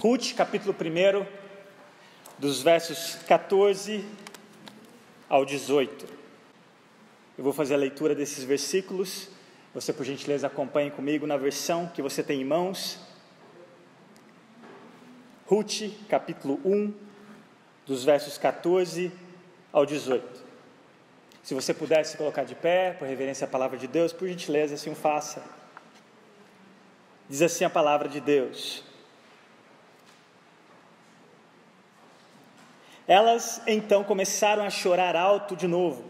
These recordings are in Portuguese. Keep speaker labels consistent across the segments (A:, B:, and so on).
A: Ruth, capítulo 1, dos versos 14 ao 18. Eu vou fazer a leitura desses versículos. Você, por gentileza, acompanhe comigo na versão que você tem em mãos. Ruth, capítulo 1, dos versos 14 ao 18. Se você pudesse colocar de pé, por reverência à palavra de Deus, por gentileza, assim o faça. Diz assim a palavra de Deus: Elas então começaram a chorar alto de novo.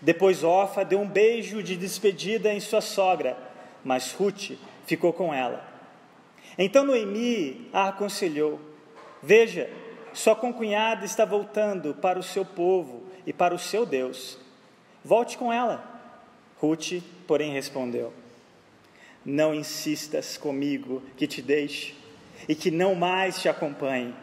A: Depois Orfa deu um beijo de despedida em sua sogra, mas Ruth ficou com ela. Então Noemi a aconselhou: Veja, sua concunhada está voltando para o seu povo e para o seu Deus. Volte com ela. Ruth, porém, respondeu: Não insistas comigo que te deixe e que não mais te acompanhe.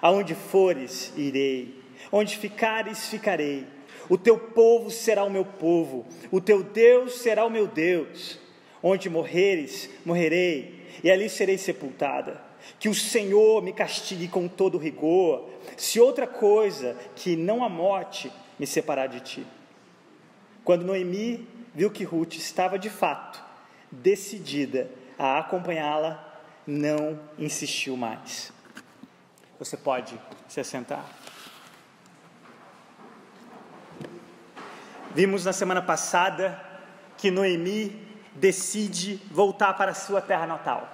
A: Aonde fores, irei. Onde ficares, ficarei. O teu povo será o meu povo, o teu Deus será o meu Deus. Onde morreres, morrerei, e ali serei sepultada. Que o Senhor me castigue com todo rigor, se outra coisa que não a morte me separar de ti. Quando Noemi viu que Ruth estava de fato decidida a acompanhá-la, não insistiu mais. Você pode se assentar. Vimos na semana passada que Noemi decide voltar para sua terra natal,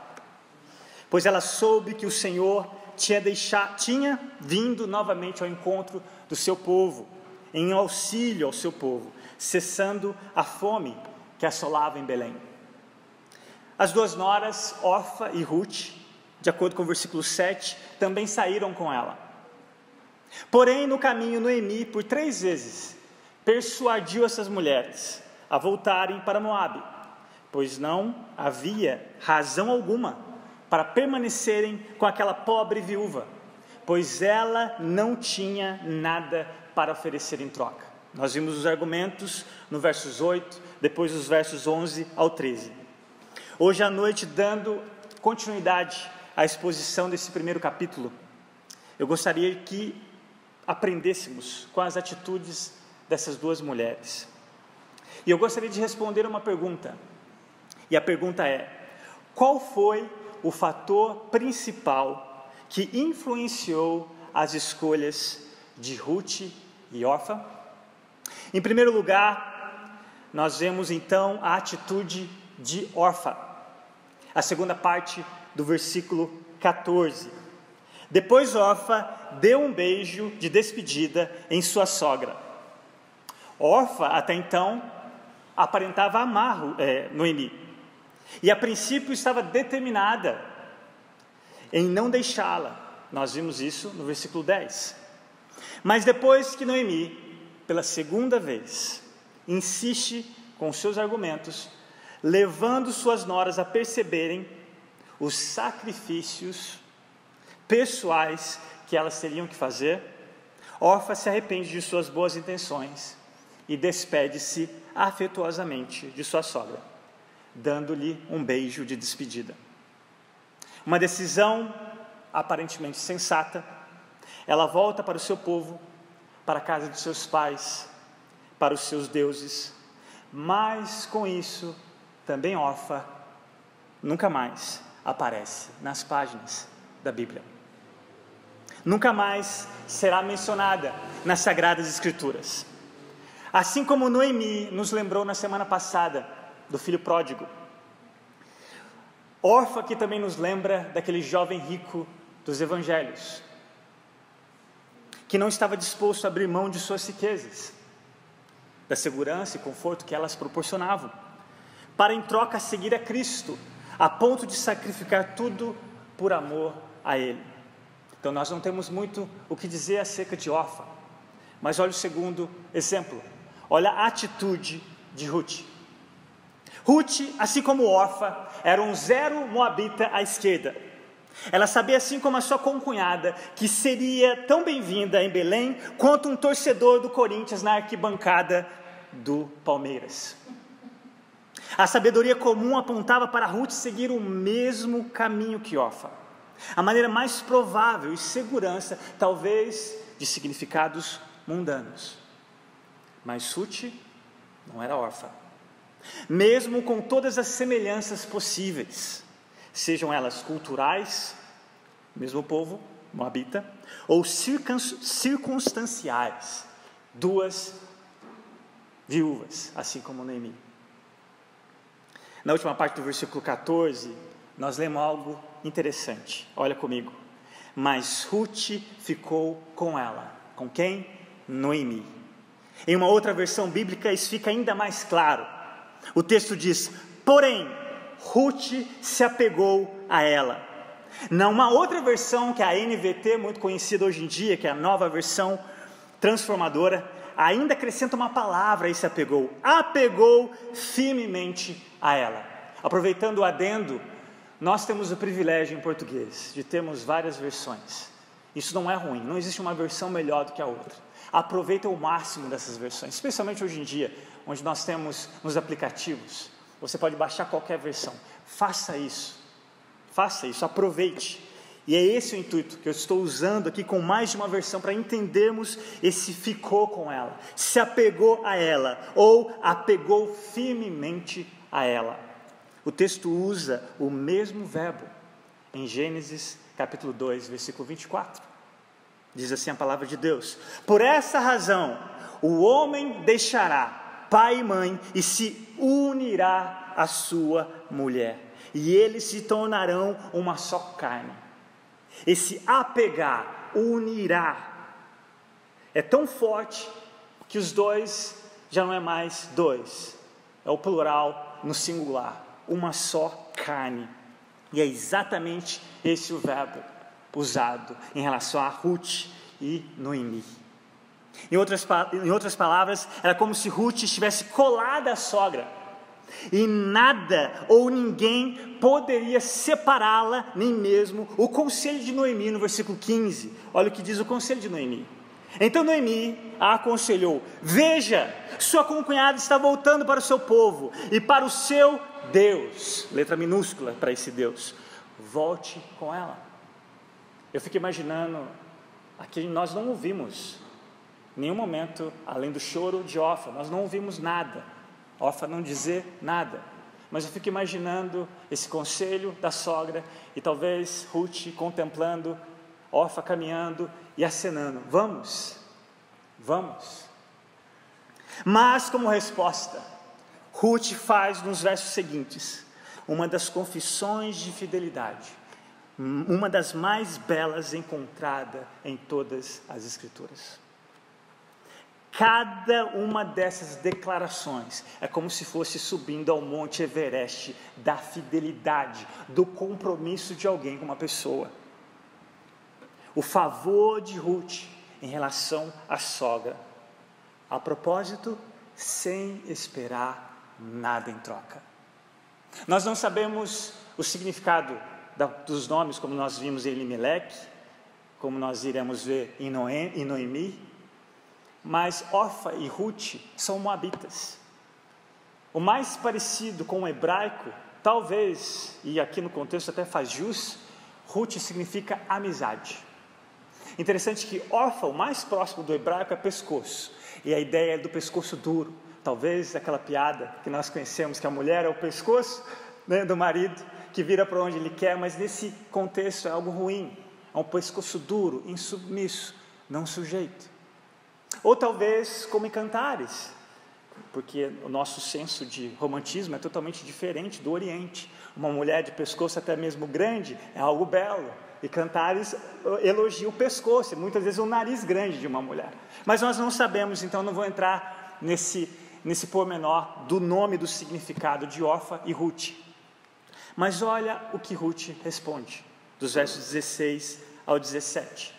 A: pois ela soube que o Senhor tinha, deixado, tinha vindo novamente ao encontro do seu povo, em auxílio ao seu povo, cessando a fome que assolava em Belém. As duas noras, Orfa e Ruth, de acordo com o versículo 7, também saíram com ela. Porém, no caminho, Noemi, por três vezes, persuadiu essas mulheres a voltarem para Moabe, pois não havia razão alguma para permanecerem com aquela pobre viúva, pois ela não tinha nada para oferecer em troca. Nós vimos os argumentos no versos 8, depois os versos 11 ao 13. Hoje à noite, dando continuidade a exposição desse primeiro capítulo, eu gostaria que aprendêssemos com as atitudes dessas duas mulheres. E eu gostaria de responder uma pergunta. E a pergunta é: qual foi o fator principal que influenciou as escolhas de Ruth e Orfa? Em primeiro lugar, nós vemos então a atitude de Orfa. A segunda parte do versículo 14. Depois Orfa deu um beijo de despedida em sua sogra. Orfa, até então, aparentava amar é, Noemi. E a princípio estava determinada em não deixá-la. Nós vimos isso no versículo 10. Mas depois que Noemi, pela segunda vez, insiste com seus argumentos, levando suas noras a perceberem os sacrifícios pessoais que elas teriam que fazer, Orfa se arrepende de suas boas intenções e despede-se afetuosamente de sua sogra, dando-lhe um beijo de despedida. Uma decisão aparentemente sensata, ela volta para o seu povo, para a casa de seus pais, para os seus deuses, mas com isso também Orfa nunca mais aparece nas páginas da Bíblia. Nunca mais será mencionada nas Sagradas Escrituras. Assim como Noemi nos lembrou na semana passada do filho pródigo. Orfa que também nos lembra daquele jovem rico dos evangelhos, que não estava disposto a abrir mão de suas riquezas, da segurança e conforto que elas proporcionavam, para em troca seguir a Cristo a ponto de sacrificar tudo por amor a Ele. Então nós não temos muito o que dizer acerca de Orfa, mas olha o segundo exemplo, olha a atitude de Ruth. Ruth, assim como Orfa, era um zero moabita à esquerda. Ela sabia, assim como a sua concunhada, que seria tão bem-vinda em Belém quanto um torcedor do Corinthians na arquibancada do Palmeiras. A sabedoria comum apontava para Ruth seguir o mesmo caminho que Orfa. A maneira mais provável e segurança, talvez, de significados mundanos. Mas Ruth não era órfã. Mesmo com todas as semelhanças possíveis, sejam elas culturais, mesmo povo, Moabita, ou circunstanciais, duas viúvas, assim como Noemi. Na última parte do versículo 14, nós lemos algo interessante. Olha comigo. Mas Ruth ficou com ela. Com quem? Noemi. Em uma outra versão bíblica, isso fica ainda mais claro. O texto diz: Porém, Ruth se apegou a ela. Numa outra versão, que é a NVT, muito conhecida hoje em dia, que é a nova versão transformadora, ainda acrescenta uma palavra e se apegou. Apegou firmemente a ela. Aproveitando o adendo, nós temos o privilégio em português de termos várias versões. Isso não é ruim, não existe uma versão melhor do que a outra. Aproveita o máximo dessas versões, especialmente hoje em dia, onde nós temos nos aplicativos. Você pode baixar qualquer versão. Faça isso. Faça isso, aproveite. E é esse o intuito que eu estou usando aqui com mais de uma versão para entendermos esse ficou com ela, se apegou a ela ou apegou firmemente a ela. O texto usa o mesmo verbo em Gênesis capítulo 2, versículo 24. Diz assim a palavra de Deus: Por essa razão, o homem deixará pai e mãe e se unirá à sua mulher, e eles se tornarão uma só carne. Esse apegar, unirá, é tão forte que os dois já não é mais dois, é o plural no singular, uma só carne. E é exatamente esse o verbo usado em relação a Ruth e Noemi. Em outras, em outras palavras, era como se Ruth estivesse colada à sogra, e nada ou ninguém poderia separá-la, nem mesmo o conselho de Noemi, no versículo 15. Olha o que diz o conselho de Noemi. Então Noemi a aconselhou: Veja, sua concunhada está voltando para o seu povo e para o seu Deus, letra minúscula para esse Deus. Volte com ela. Eu fico imaginando, aqui nós não ouvimos nenhum momento, além do choro de Ofa, nós não ouvimos nada. Ofa não dizer nada. Mas eu fico imaginando esse conselho da sogra e talvez Ruth contemplando, Ofa caminhando e acenando: Vamos, vamos. Mas, como resposta, Ruth faz nos versos seguintes uma das confissões de fidelidade, uma das mais belas encontrada em todas as Escrituras. Cada uma dessas declarações é como se fosse subindo ao Monte Everest da fidelidade, do compromisso de alguém com uma pessoa. O favor de Ruth em relação à sogra. A propósito, sem esperar nada em troca. Nós não sabemos o significado da, dos nomes, como nós vimos em Elimelech, como nós iremos ver em Noemi, mas Orfa e Ruth são moabitas. O mais parecido com o hebraico, talvez, e aqui no contexto até faz jus, Ruth significa amizade. Interessante que Orfa, o mais próximo do hebraico, é pescoço, e a ideia é do pescoço duro Talvez aquela piada que nós conhecemos, que a mulher é o pescoço né, do marido, que vira para onde ele quer, mas nesse contexto é algo ruim, é um pescoço duro, insubmisso, não sujeito. Ou talvez como em Cantares, porque o nosso senso de romantismo é totalmente diferente do Oriente. Uma mulher de pescoço até mesmo grande é algo belo. E Cantares elogia o pescoço, muitas vezes o nariz grande de uma mulher. Mas nós não sabemos, então não vou entrar nesse nesse pormenor do nome do significado de Orfa e Ruth. Mas olha o que Ruth responde, dos versos 16 ao 17.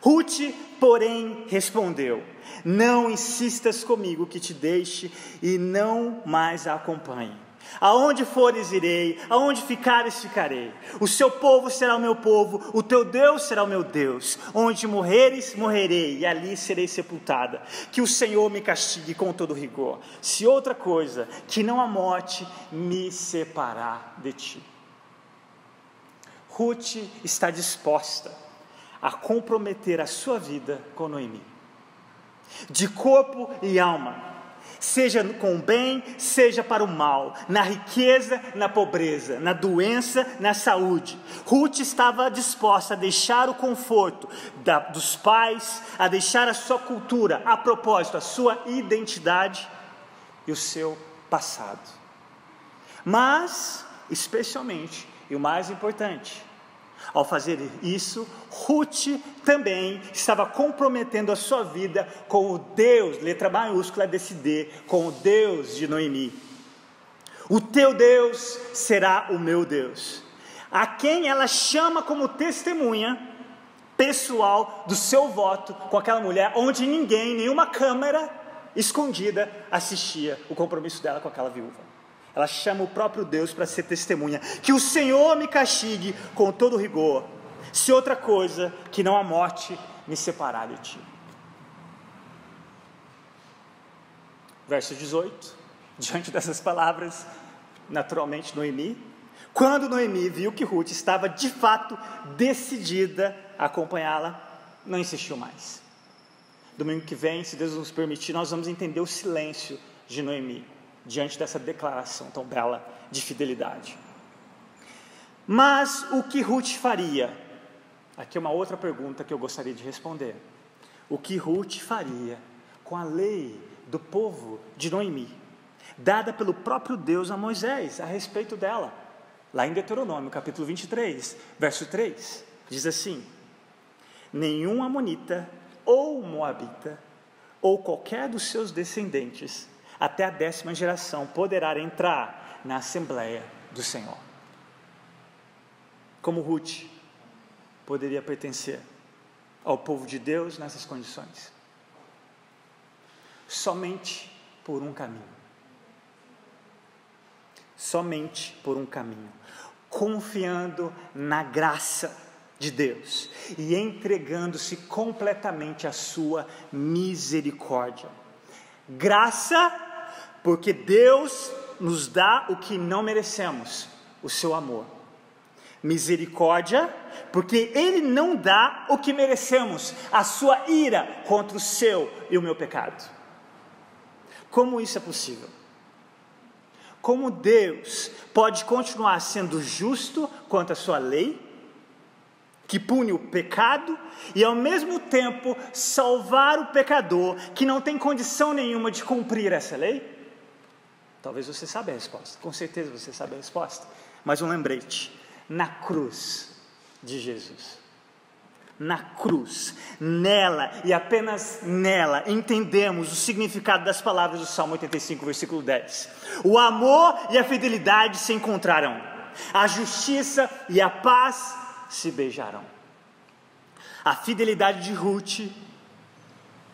A: Ruth, porém, respondeu: Não insistas comigo que te deixe e não mais a acompanhe. Aonde fores irei, aonde ficares ficarei. O seu povo será o meu povo, o teu Deus será o meu Deus. Onde morreres, morrerei, e ali serei sepultada. Que o Senhor me castigue com todo rigor, se outra coisa, que não a morte, me separar de ti. Ruth está disposta a comprometer a sua vida com Noemi, de corpo e alma seja com o bem, seja para o mal, na riqueza, na pobreza, na doença, na saúde. Ruth estava disposta a deixar o conforto da, dos pais, a deixar a sua cultura, a propósito, a sua identidade e o seu passado. Mas, especialmente, e o mais importante, ao fazer isso, Ruth também estava comprometendo a sua vida com o Deus, letra maiúscula desse D, com o Deus de Noemi. O teu Deus será o meu Deus, a quem ela chama como testemunha pessoal do seu voto com aquela mulher, onde ninguém, nenhuma câmera escondida assistia o compromisso dela com aquela viúva. Ela chama o próprio Deus para ser testemunha. Que o Senhor me castigue com todo rigor, se outra coisa que não a morte me separar de ti. Verso 18. Diante dessas palavras, naturalmente Noemi, quando Noemi viu que Ruth estava de fato decidida a acompanhá-la, não insistiu mais. Domingo que vem, se Deus nos permitir, nós vamos entender o silêncio de Noemi diante dessa declaração tão bela de fidelidade. Mas o que Ruth faria? Aqui é uma outra pergunta que eu gostaria de responder. O que Ruth faria com a lei do povo de Noemi, dada pelo próprio Deus a Moisés a respeito dela? Lá em Deuteronômio, capítulo 23, verso 3, diz assim: Nenhum amonita ou moabita ou qualquer dos seus descendentes até a décima geração poderá entrar na Assembleia do Senhor. Como Ruth poderia pertencer ao povo de Deus nessas condições? Somente por um caminho. Somente por um caminho. Confiando na graça de Deus e entregando-se completamente à sua misericórdia. Graça porque Deus nos dá o que não merecemos, o seu amor. Misericórdia, porque Ele não dá o que merecemos, a sua ira contra o seu e o meu pecado. Como isso é possível? Como Deus pode continuar sendo justo quanto à sua lei, que pune o pecado, e ao mesmo tempo salvar o pecador que não tem condição nenhuma de cumprir essa lei? Talvez você saiba a resposta, com certeza você sabe a resposta. Mas um lembrete: na cruz de Jesus. Na cruz, nela e apenas nela, entendemos o significado das palavras do Salmo 85, versículo 10. O amor e a fidelidade se encontrarão, a justiça e a paz se beijarão. A fidelidade de Ruth,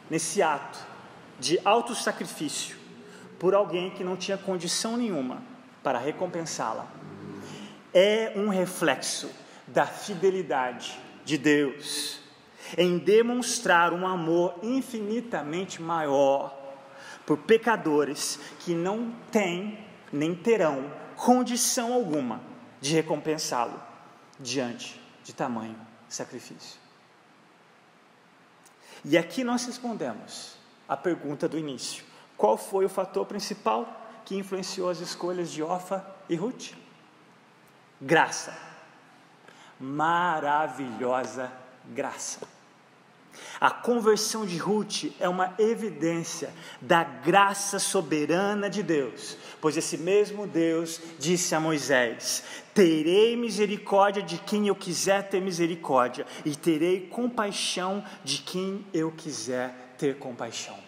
A: nesse ato de auto sacrifício, por alguém que não tinha condição nenhuma para recompensá-la. É um reflexo da fidelidade de Deus em demonstrar um amor infinitamente maior por pecadores que não têm nem terão condição alguma de recompensá-lo diante de tamanho sacrifício. E aqui nós respondemos a pergunta do início: qual foi o fator principal que influenciou as escolhas de Ofa e Ruth? Graça. Maravilhosa graça. A conversão de Ruth é uma evidência da graça soberana de Deus, pois esse mesmo Deus disse a Moisés: Terei misericórdia de quem eu quiser ter misericórdia, e terei compaixão de quem eu quiser ter compaixão.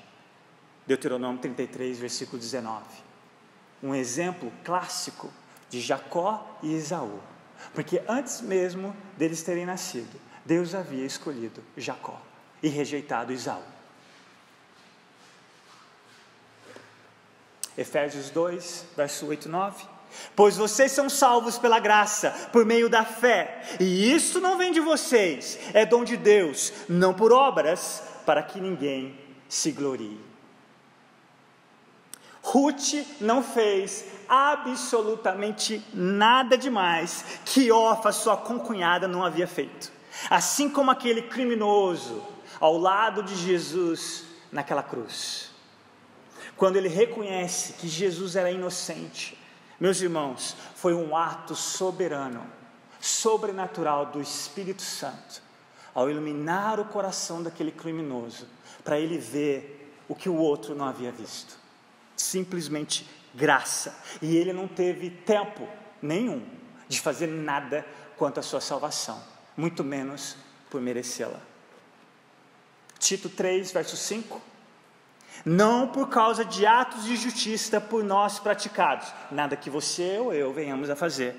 A: Deuteronômio 33, versículo 19. Um exemplo clássico de Jacó e Esaú. Porque antes mesmo deles terem nascido, Deus havia escolhido Jacó e rejeitado Esaú. Efésios 2, verso 8 e 9. Pois vocês são salvos pela graça, por meio da fé, e isso não vem de vocês, é dom de Deus, não por obras, para que ninguém se glorie. Ruth não fez absolutamente nada demais que Orfa, sua concunhada, não havia feito. Assim como aquele criminoso ao lado de Jesus naquela cruz. Quando ele reconhece que Jesus era inocente, meus irmãos, foi um ato soberano, sobrenatural do Espírito Santo, ao iluminar o coração daquele criminoso, para ele ver o que o outro não havia visto. Simplesmente graça. E ele não teve tempo nenhum de fazer nada quanto à sua salvação, muito menos por merecê-la. Tito 3, verso 5. Não por causa de atos de justiça por nós praticados, nada que você ou eu venhamos a fazer,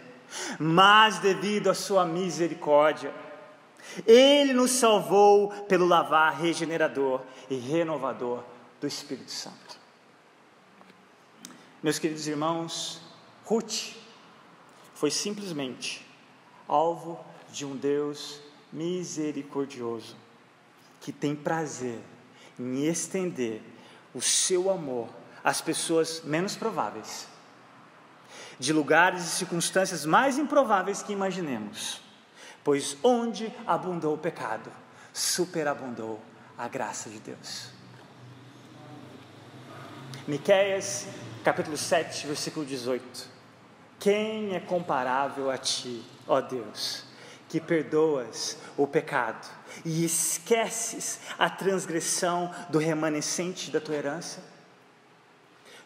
A: mas devido à sua misericórdia. Ele nos salvou pelo lavar regenerador e renovador do Espírito Santo. Meus queridos irmãos, Ruth foi simplesmente alvo de um Deus misericordioso que tem prazer em estender o seu amor às pessoas menos prováveis, de lugares e circunstâncias mais improváveis que imaginemos, pois onde abundou o pecado, superabundou a graça de Deus. Miqueias, capítulo 7, versículo 18. Quem é comparável a ti, ó Deus? que perdoas o pecado e esqueces a transgressão do remanescente da tua herança?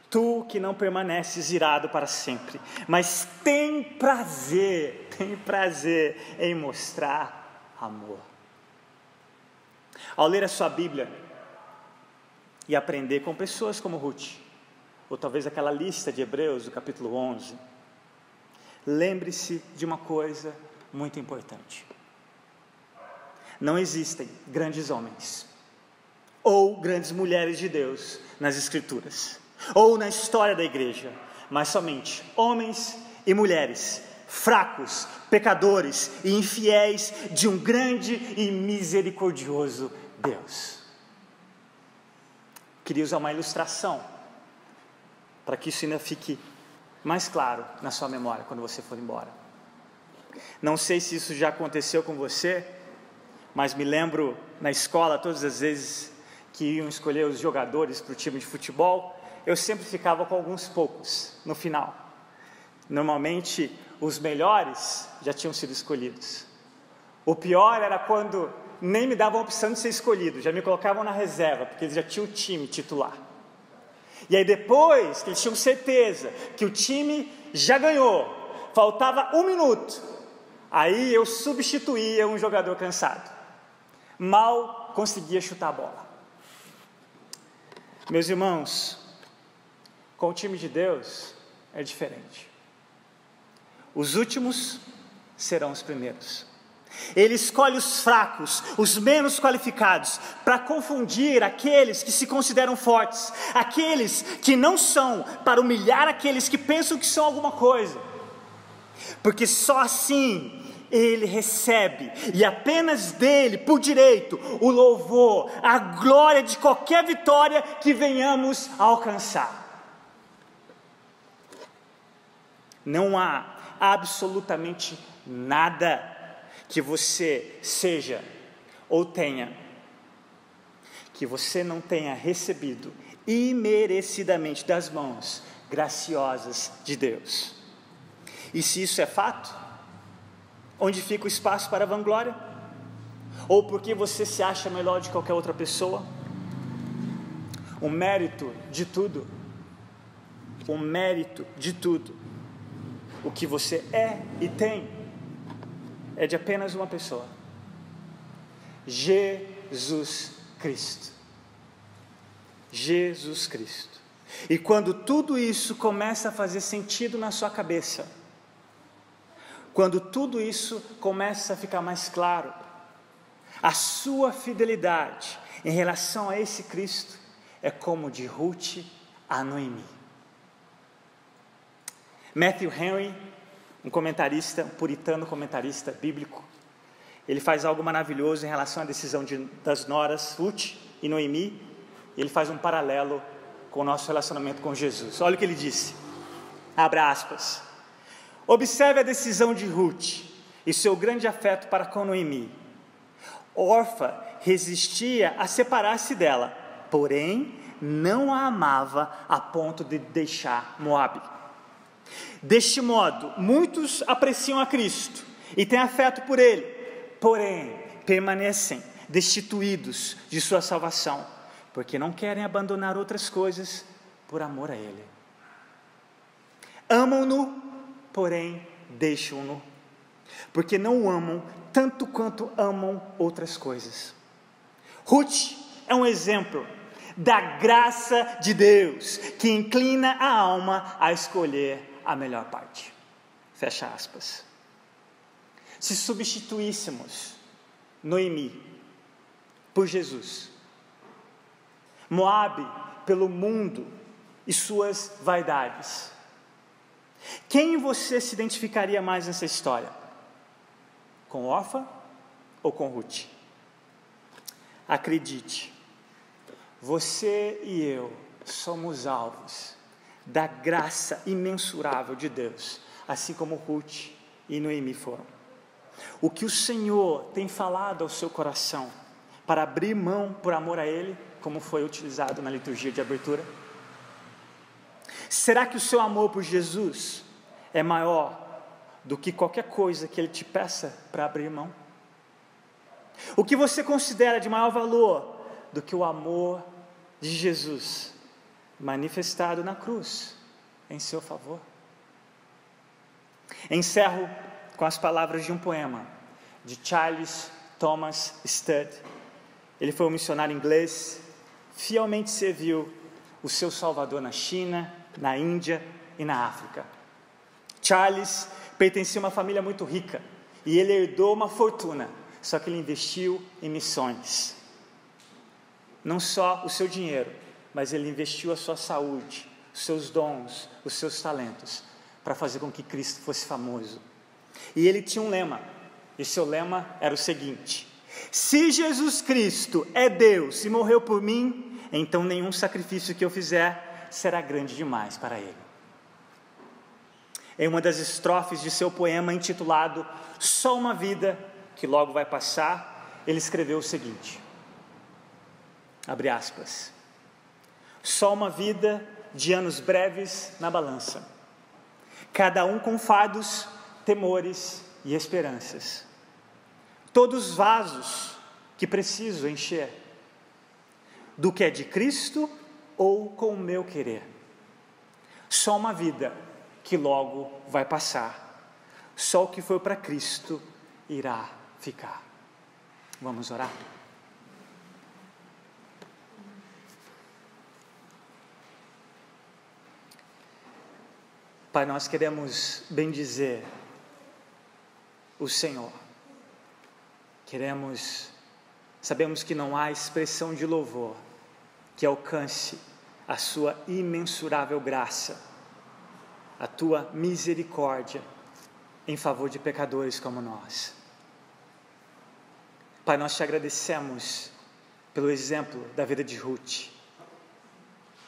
A: Tu que não permaneces irado para sempre, mas tem prazer, tem prazer em mostrar amor. Ao ler a sua Bíblia e aprender com pessoas como Ruth, ou talvez aquela lista de Hebreus do capítulo 11, lembre-se de uma coisa muito importante. Não existem grandes homens ou grandes mulheres de Deus nas Escrituras ou na história da igreja, mas somente homens e mulheres fracos, pecadores e infiéis de um grande e misericordioso Deus. Queria usar uma ilustração para que isso ainda fique mais claro na sua memória quando você for embora. Não sei se isso já aconteceu com você, mas me lembro na escola, todas as vezes que iam escolher os jogadores para o time de futebol, eu sempre ficava com alguns poucos no final. Normalmente, os melhores já tinham sido escolhidos. O pior era quando nem me davam a opção de ser escolhido, já me colocavam na reserva, porque eles já tinham o time titular. E aí, depois que eles tinham certeza que o time já ganhou, faltava um minuto, Aí eu substituía um jogador cansado. Mal conseguia chutar a bola. Meus irmãos, com o time de Deus é diferente. Os últimos serão os primeiros. Ele escolhe os fracos, os menos qualificados, para confundir aqueles que se consideram fortes, aqueles que não são, para humilhar aqueles que pensam que são alguma coisa. Porque só assim ele recebe, e apenas dele, por direito, o louvor, a glória de qualquer vitória que venhamos a alcançar. Não há absolutamente nada que você seja ou tenha que você não tenha recebido imerecidamente das mãos graciosas de Deus. E se isso é fato, Onde fica o espaço para vanglória? Ou porque você se acha melhor de qualquer outra pessoa? O mérito de tudo, o mérito de tudo, o que você é e tem, é de apenas uma pessoa: Jesus Cristo. Jesus Cristo. E quando tudo isso começa a fazer sentido na sua cabeça, quando tudo isso começa a ficar mais claro, a sua fidelidade em relação a esse Cristo é como de Ruth a Noemi. Matthew Henry, um comentarista, um puritano comentarista bíblico, ele faz algo maravilhoso em relação à decisão de, das noras Ruth e Noemi, ele faz um paralelo com o nosso relacionamento com Jesus. Olha o que ele disse. Abra aspas. Observe a decisão de Ruth e seu grande afeto para com Noemi. Orfa resistia a separar-se dela, porém não a amava a ponto de deixar Moabe. Deste modo, muitos apreciam a Cristo e têm afeto por ele, porém permanecem destituídos de sua salvação, porque não querem abandonar outras coisas por amor a ele. Amam-no, porém deixam-no, porque não o amam tanto quanto amam outras coisas. Ruth é um exemplo da graça de Deus que inclina a alma a escolher a melhor parte. Fecha aspas. Se substituíssemos Noemi por Jesus, Moabe pelo mundo e suas vaidades, quem você se identificaria mais nessa história? Com Orfa ou com Ruth? Acredite, você e eu somos alvos da graça imensurável de Deus, assim como Ruth e Noemi foram. O que o Senhor tem falado ao seu coração para abrir mão por amor a Ele, como foi utilizado na liturgia de abertura? Será que o seu amor por Jesus é maior do que qualquer coisa que Ele te peça para abrir mão? O que você considera de maior valor do que o amor de Jesus manifestado na cruz em seu favor? Encerro com as palavras de um poema de Charles Thomas Studd. Ele foi um missionário inglês, fielmente serviu o seu Salvador na China, na Índia e na África. Charles pertencia a uma família muito rica e ele herdou uma fortuna só que ele investiu em missões. Não só o seu dinheiro, mas ele investiu a sua saúde, os seus dons, os seus talentos, para fazer com que Cristo fosse famoso. E ele tinha um lema, e seu lema era o seguinte: Se Jesus Cristo é Deus e morreu por mim, então nenhum sacrifício que eu fizer será grande demais para ele. Em uma das estrofes de seu poema intitulado Só uma Vida, que logo vai passar, ele escreveu o seguinte: abre aspas. Só uma vida de anos breves na balança, cada um com fardos, temores e esperanças. Todos vasos que preciso encher, do que é de Cristo ou com o meu querer. Só uma vida que logo vai passar, só o que foi para Cristo irá ficar. Vamos orar? Pai, nós queremos bendizer o Senhor. Queremos, sabemos que não há expressão de louvor que alcance a Sua imensurável graça, a Tua misericórdia em favor de pecadores como nós. Pai, nós te agradecemos pelo exemplo da vida de Ruth.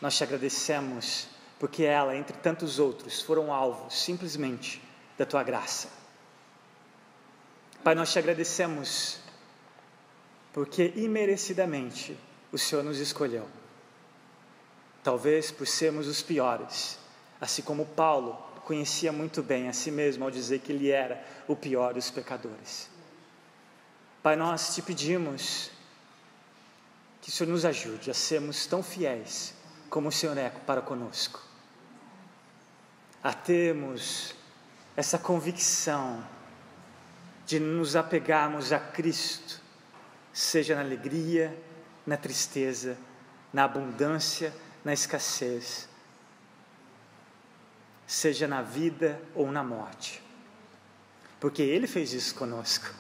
A: Nós te agradecemos porque ela, entre tantos outros, foram alvos simplesmente da tua graça. Pai, nós te agradecemos porque imerecidamente o Senhor nos escolheu. Talvez por sermos os piores, assim como Paulo conhecia muito bem a si mesmo ao dizer que ele era o pior dos pecadores. Pai, nós te pedimos que o Senhor nos ajude a sermos tão fiéis como o Senhor é para conosco, a termos essa convicção de nos apegarmos a Cristo, seja na alegria, na tristeza, na abundância, na escassez, seja na vida ou na morte, porque Ele fez isso conosco.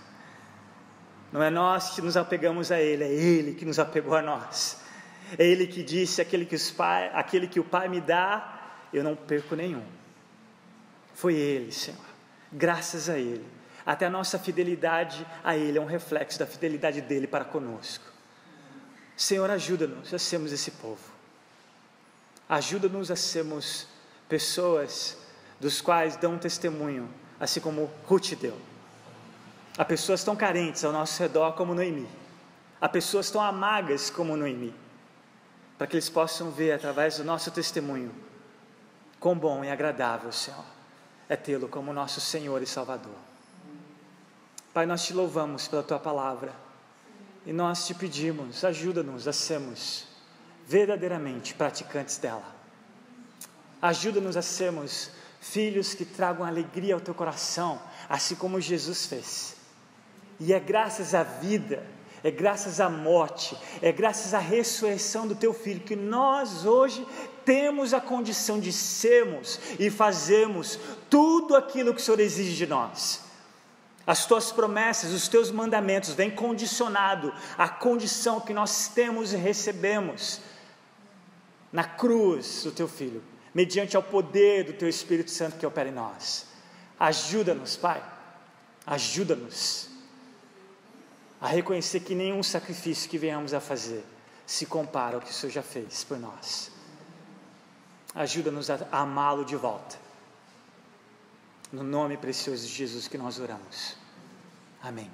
A: Não é nós que nos apegamos a Ele, é Ele que nos apegou a nós. É Ele que disse: aquele que, os pai, aquele que o Pai me dá, eu não perco nenhum. Foi Ele, Senhor. Graças a Ele. Até a nossa fidelidade a Ele é um reflexo da fidelidade dele para conosco. Senhor, ajuda-nos a sermos esse povo. Ajuda-nos a sermos pessoas dos quais dão testemunho, assim como Ruth deu. Há pessoas tão carentes ao nosso redor como Noemi. Há pessoas tão amargas como Noemi. Para que eles possam ver através do nosso testemunho quão bom e agradável, Senhor, é tê-lo como nosso Senhor e Salvador. Pai, nós te louvamos pela tua palavra e nós te pedimos, ajuda-nos a sermos verdadeiramente praticantes dela. Ajuda-nos a sermos filhos que tragam alegria ao teu coração, assim como Jesus fez. E é graças à vida, é graças à morte, é graças à ressurreição do teu filho que nós hoje temos a condição de sermos e fazermos tudo aquilo que o Senhor exige de nós. As tuas promessas, os teus mandamentos vêm condicionado à condição que nós temos e recebemos na cruz do teu filho, mediante ao poder do teu Espírito Santo que opera em nós. Ajuda-nos, Pai. Ajuda-nos a reconhecer que nenhum sacrifício que venhamos a fazer se compara ao que o Senhor já fez por nós. Ajuda-nos a amá-lo de volta. No nome precioso de Jesus que nós oramos. Amém.